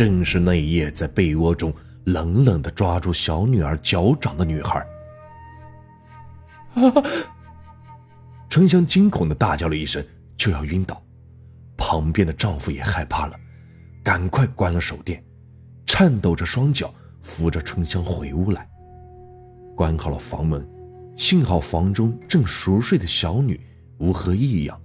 正是那一夜在被窝中冷冷地抓住小女儿脚掌的女孩。啊！春香惊恐地大叫了一声，就要晕倒。旁边的丈夫也害怕了，赶快关了手电，颤抖着双脚扶着春香回屋来。关好了房门，幸好房中正熟睡的小女无何异样。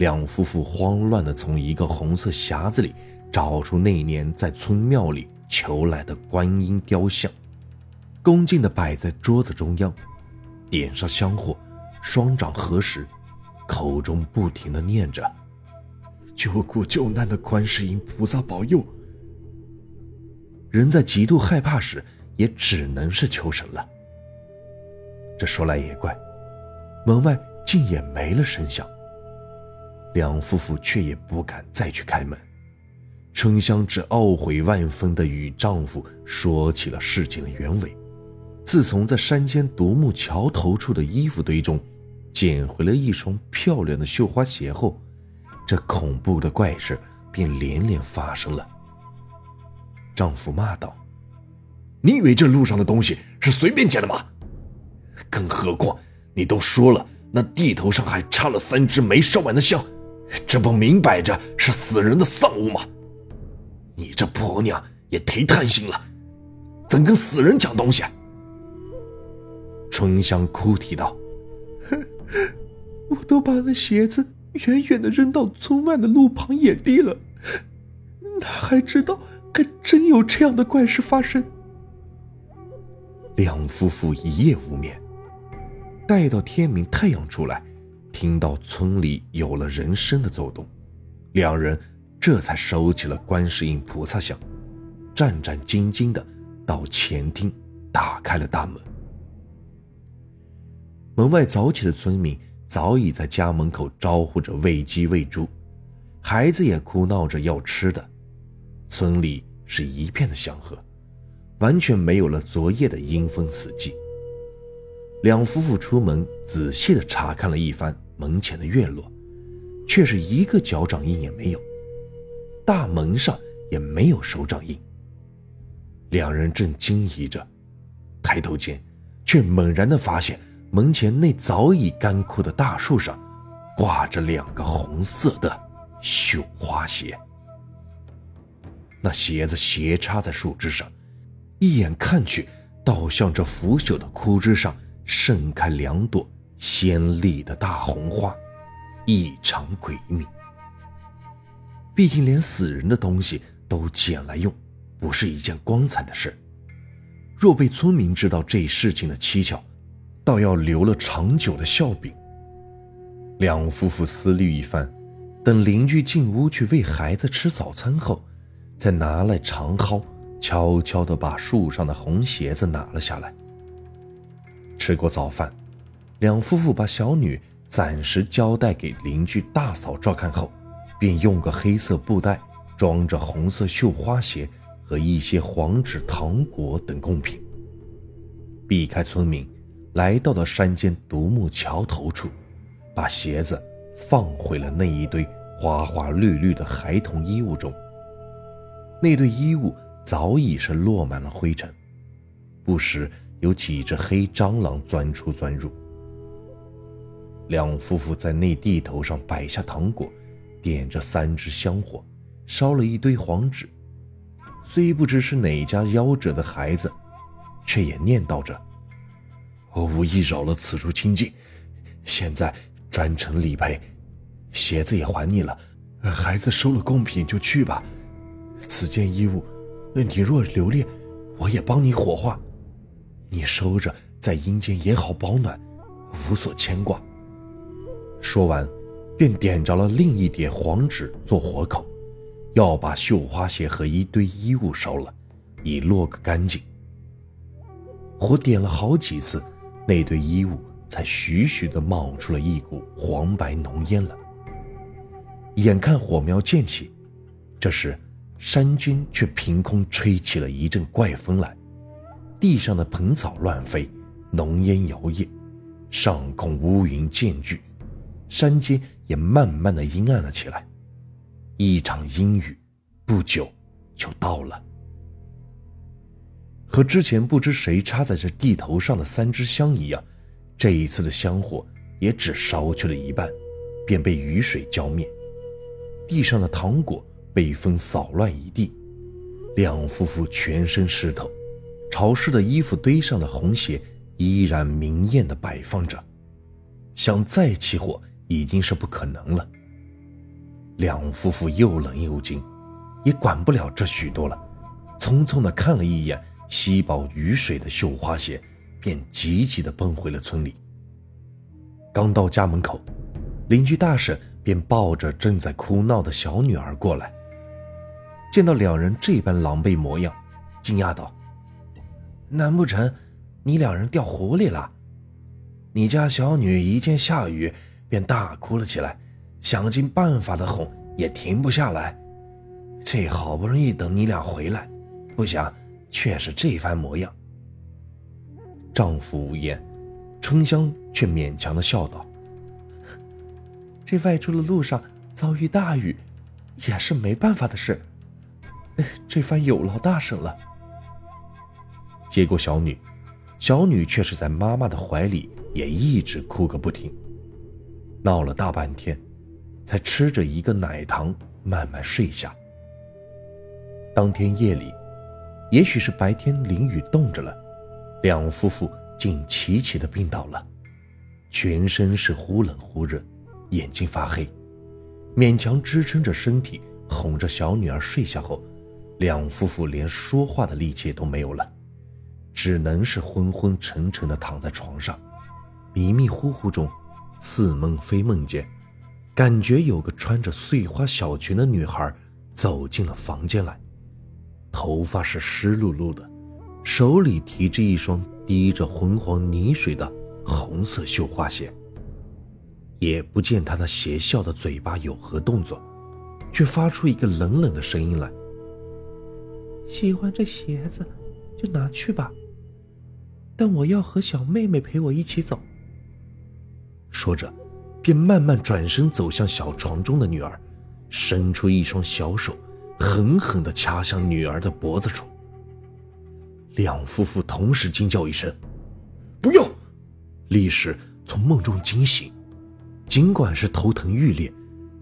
两夫妇慌乱地从一个红色匣子里找出那年在村庙里求来的观音雕像，恭敬地摆在桌子中央，点上香火，双掌合十，口中不停地念着：“救苦救难的观世音菩萨保佑。”人在极度害怕时，也只能是求神了。这说来也怪，门外竟也没了声响。两夫妇却也不敢再去开门，春香只懊悔万分地与丈夫说起了事情的原委。自从在山间独木桥头处的衣服堆中捡回了一双漂亮的绣花鞋后，这恐怖的怪事便连连发生了。丈夫骂道：“你以为这路上的东西是随便捡的吗？更何况你都说了，那地头上还插了三支没烧完的香。”这不明摆着是死人的丧物吗？你这婆娘也忒贪心了，怎跟死人抢东西？春香哭啼道：“我都把那鞋子远远的扔到村外的路旁野地了，哪还知道还真有这样的怪事发生？”两夫妇一夜无眠，待到天明，太阳出来。听到村里有了人声的走动，两人这才收起了观世音菩萨像，战战兢兢的到前厅打开了大门。门外早起的村民早已在家门口招呼着喂鸡喂猪，孩子也哭闹着要吃的，村里是一片的祥和，完全没有了昨夜的阴风死寂。两夫妇出门，仔细的查看了一番门前的院落，却是一个脚掌印也没有，大门上也没有手掌印。两人正惊疑着，抬头间，却猛然的发现门前那早已干枯的大树上，挂着两个红色的绣花鞋。那鞋子斜插在树枝上，一眼看去，倒像这腐朽的枯枝上。盛开两朵鲜丽的大红花，异常诡秘。毕竟连死人的东西都捡来用，不是一件光彩的事。若被村民知道这事情的蹊跷，倒要留了长久的笑柄。两夫妇思虑一番，等邻居进屋去喂孩子吃早餐后，才拿来长蒿，悄悄地把树上的红鞋子拿了下来。吃过早饭，两夫妇把小女暂时交代给邻居大嫂照看后，便用个黑色布袋装着红色绣花鞋和一些黄纸、糖果等贡品，避开村民，来到了山间独木桥头处，把鞋子放回了那一堆花花绿绿的孩童衣物中。那堆衣物早已是落满了灰尘，不时。有几只黑蟑螂钻出钻入。两夫妇在那地头上摆下糖果，点着三支香火，烧了一堆黄纸。虽不知是哪家夭折的孩子，却也念叨着：“我无意扰了此处清净，现在专程理赔，鞋子也还你了。孩子收了贡品就去吧。此件衣物，你若留恋，我也帮你火化。”你收着，在阴间也好保暖，无所牵挂。说完，便点着了另一叠黄纸做火口，要把绣花鞋和一堆衣物烧了，以落个干净。火点了好几次，那堆衣物才徐徐地冒出了一股黄白浓烟了。眼看火苗渐起，这时山间却凭空吹起了一阵怪风来。地上的蓬草乱飞，浓烟摇曳，上空乌云渐聚，山间也慢慢的阴暗了起来。一场阴雨不久就到了。和之前不知谁插在这地头上的三支香一样，这一次的香火也只烧去了一半，便被雨水浇灭。地上的糖果被风扫乱一地，两夫妇全身湿透，潮湿的衣服堆上的红鞋依然明艳的摆放着，想再起火已经是不可能了。两夫妇又冷又惊，也管不了这许多了，匆匆的看了一眼。吸饱雨水的绣花鞋，便急急的奔回了村里。刚到家门口，邻居大婶便抱着正在哭闹的小女儿过来。见到两人这般狼狈模样，惊讶道：“难不成你两人掉湖里了？”你家小女一见下雨便大哭了起来，想尽办法的哄也停不下来。这好不容易等你俩回来，不想。却是这番模样。丈夫无言，春香却勉强的笑道：“这外出的路上遭遇大雨，也是没办法的事。这番有劳大婶了。”接过小女，小女却是在妈妈的怀里，也一直哭个不停，闹了大半天，才吃着一个奶糖慢慢睡下。当天夜里。也许是白天淋雨冻着了，两夫妇竟齐齐的病倒了，全身是忽冷忽热，眼睛发黑，勉强支撑着身体哄着小女儿睡下后，两夫妇连说话的力气都没有了，只能是昏昏沉沉的躺在床上，迷迷糊糊中，似梦非梦间，感觉有个穿着碎花小裙的女孩走进了房间来。头发是湿漉漉的，手里提着一双滴着昏黄泥水的红色绣花鞋。也不见他那邪笑的嘴巴有何动作，却发出一个冷冷的声音来：“喜欢这鞋子，就拿去吧。但我要和小妹妹陪我一起走。”说着，便慢慢转身走向小床中的女儿，伸出一双小手。狠狠地掐向女儿的脖子处。两夫妇同时惊叫一声：“不要！”立时从梦中惊醒，尽管是头疼欲裂，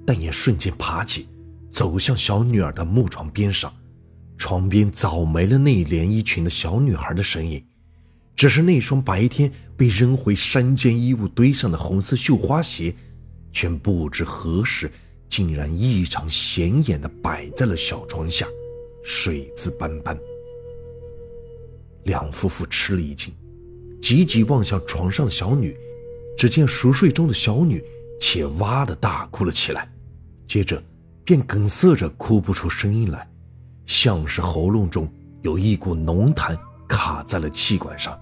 但也瞬间爬起，走向小女儿的木床边上。床边早没了那连衣裙的小女孩的身影，只是那双白天被扔回山间衣物堆上的红色绣花鞋，却不知何时。竟然异常显眼的摆在了小床下，水渍斑斑。两夫妇吃了一惊，急急望向床上的小女，只见熟睡中的小女且哇的大哭了起来，接着便哽塞着哭不出声音来，像是喉咙中有一股浓痰卡在了气管上，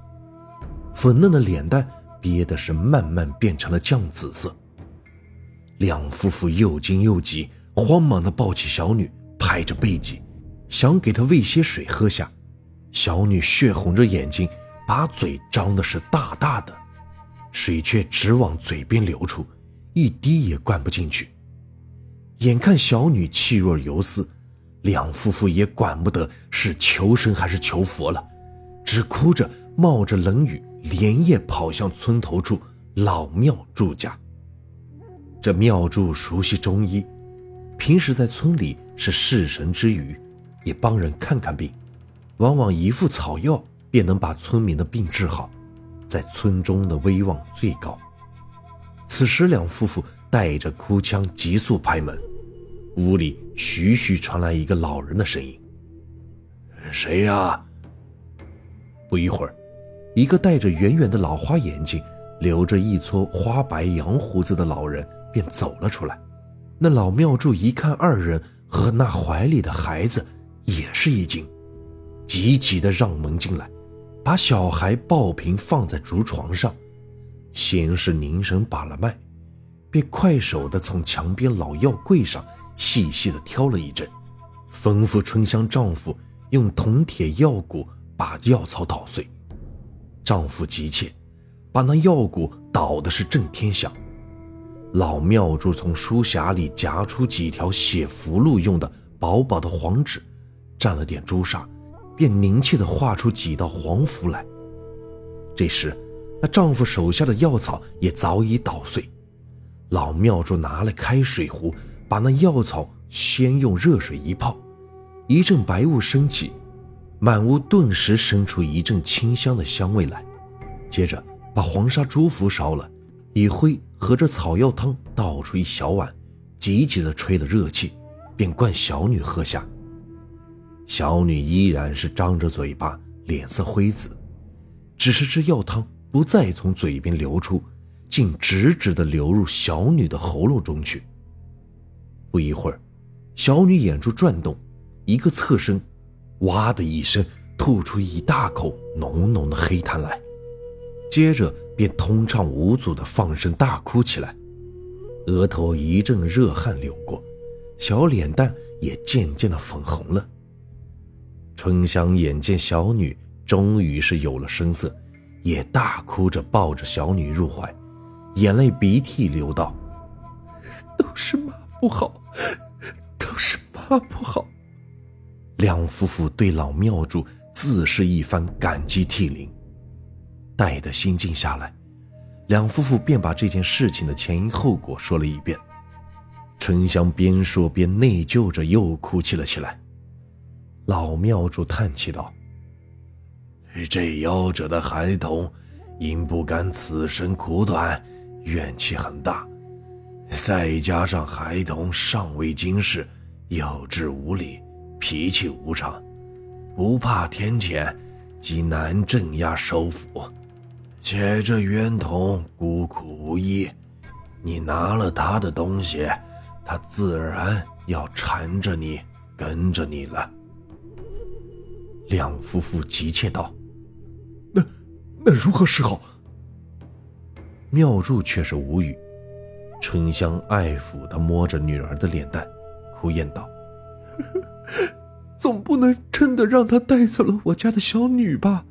粉嫩的脸蛋憋的是慢慢变成了酱紫色。两夫妇又惊又急，慌忙地抱起小女，拍着背脊，想给她喂些水喝下。小女血红着眼睛，把嘴张的是大大的，水却直往嘴边流出，一滴也灌不进去。眼看小女气若游丝，两夫妇也管不得是求神还是求佛了，只哭着冒着冷雨，连夜跑向村头处老庙祝家。这庙祝熟悉中医，平时在村里是侍神之余，也帮人看看病，往往一副草药便能把村民的病治好，在村中的威望最高。此时两夫妇带着哭腔急速拍门，屋里徐徐传来一个老人的声音：“谁呀？”不一会儿，一个戴着圆圆的老花眼镜、留着一撮花白羊胡子的老人。便走了出来，那老庙祝一看二人和那怀里的孩子，也是一惊，急急的让门进来，把小孩抱平放在竹床上，先是凝神把了脉，便快手的从墙边老药柜上细细的挑了一针，吩咐春香丈夫用铜铁药骨把药草捣碎，丈夫急切，把那药骨捣的是震天响。老庙祝从书匣里夹出几条写符箓用的薄薄的黄纸，蘸了点朱砂，便凝切地画出几道黄符来。这时，那丈夫手下的药草也早已捣碎。老庙主拿来开水壶，把那药草先用热水一泡，一阵白雾升起，满屋顿时生出一阵清香的香味来。接着，把黄沙朱符烧了，以灰和着草药汤倒出一小碗，急急的吹了热气，便灌小女喝下。小女依然是张着嘴巴，脸色灰紫，只是这药汤不再从嘴边流出，竟直直的流入小女的喉咙中去。不一会儿，小女眼珠转动，一个侧身，哇的一声吐出一大口浓浓的黑痰来。接着便通畅无阻地放声大哭起来，额头一阵热汗流过，小脸蛋也渐渐的粉红了。春香眼见小女终于是有了声色，也大哭着抱着小女入怀，眼泪鼻涕流道：“ 都是妈不好，都是妈不好。”两夫妇对老庙主自是一番感激涕零。待得心静下来，两夫妇便把这件事情的前因后果说了一遍。春香边说边内疚着，又哭泣了起来。老庙主叹气道：“这夭折的孩童，因不甘此生苦短，怨气很大，再加上孩童尚未经世，幼稚无礼，脾气无常，不怕天谴，极难镇压收服。”且这冤童孤苦无依，你拿了他的东西，他自然要缠着你，跟着你了。两夫妇急切道：“那那如何是好？”妙柱却是无语。春香爱抚的摸着女儿的脸蛋，哭咽道：“ 总不能真的让他带走了我家的小女吧？”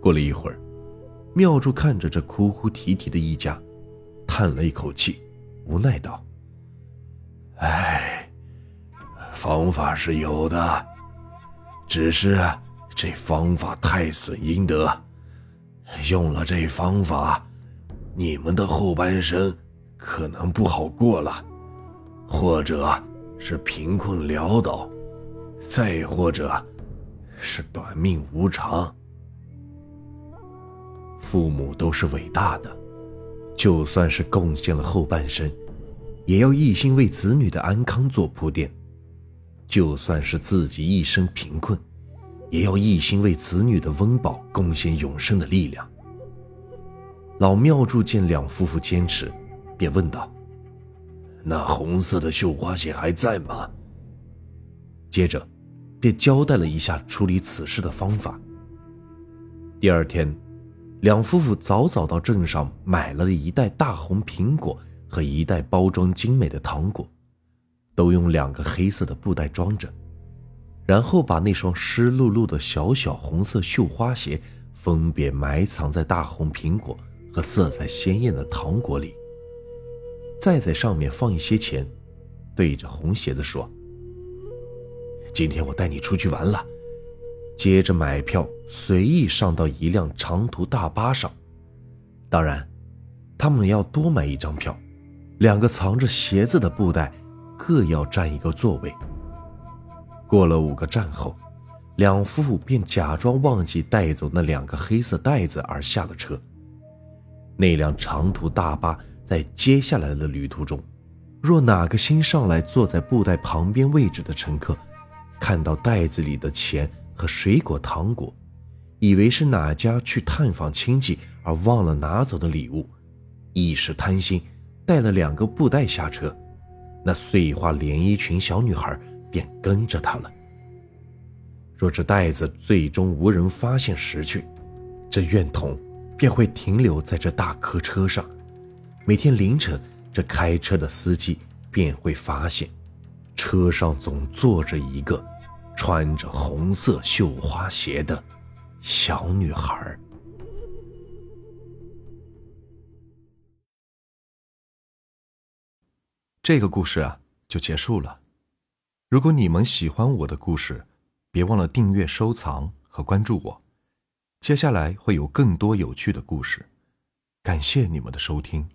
过了一会儿，妙珠看着这哭哭啼啼的一家，叹了一口气，无奈道：“哎，方法是有的，只是这方法太损阴德，用了这方法，你们的后半生可能不好过了，或者是贫困潦倒，再或者是短命无常。”父母都是伟大的，就算是贡献了后半生，也要一心为子女的安康做铺垫；就算是自己一生贫困，也要一心为子女的温饱贡献永生的力量。老庙祝见两夫妇坚持，便问道：“那红色的绣花鞋还在吗？”接着，便交代了一下处理此事的方法。第二天。两夫妇早早到镇上买了一袋大红苹果和一袋包装精美的糖果，都用两个黑色的布袋装着，然后把那双湿漉漉的小小红色绣花鞋分别埋藏在大红苹果和色彩鲜艳的糖果里，再在上面放一些钱，对着红鞋子说：“今天我带你出去玩了。”接着买票，随意上到一辆长途大巴上。当然，他们要多买一张票，两个藏着鞋子的布袋各要占一个座位。过了五个站后，两夫妇便假装忘记带走那两个黑色袋子而下了车。那辆长途大巴在接下来的旅途中，若哪个新上来坐在布袋旁边位置的乘客，看到袋子里的钱，和水果糖果，以为是哪家去探访亲戚而忘了拿走的礼物，一时贪心，带了两个布袋下车，那碎花连衣裙小女孩便跟着他了。若这袋子最终无人发现拾去，这怨童便会停留在这大客车上，每天凌晨，这开车的司机便会发现，车上总坐着一个。穿着红色绣花鞋的小女孩。这个故事啊，就结束了。如果你们喜欢我的故事，别忘了订阅、收藏和关注我。接下来会有更多有趣的故事，感谢你们的收听。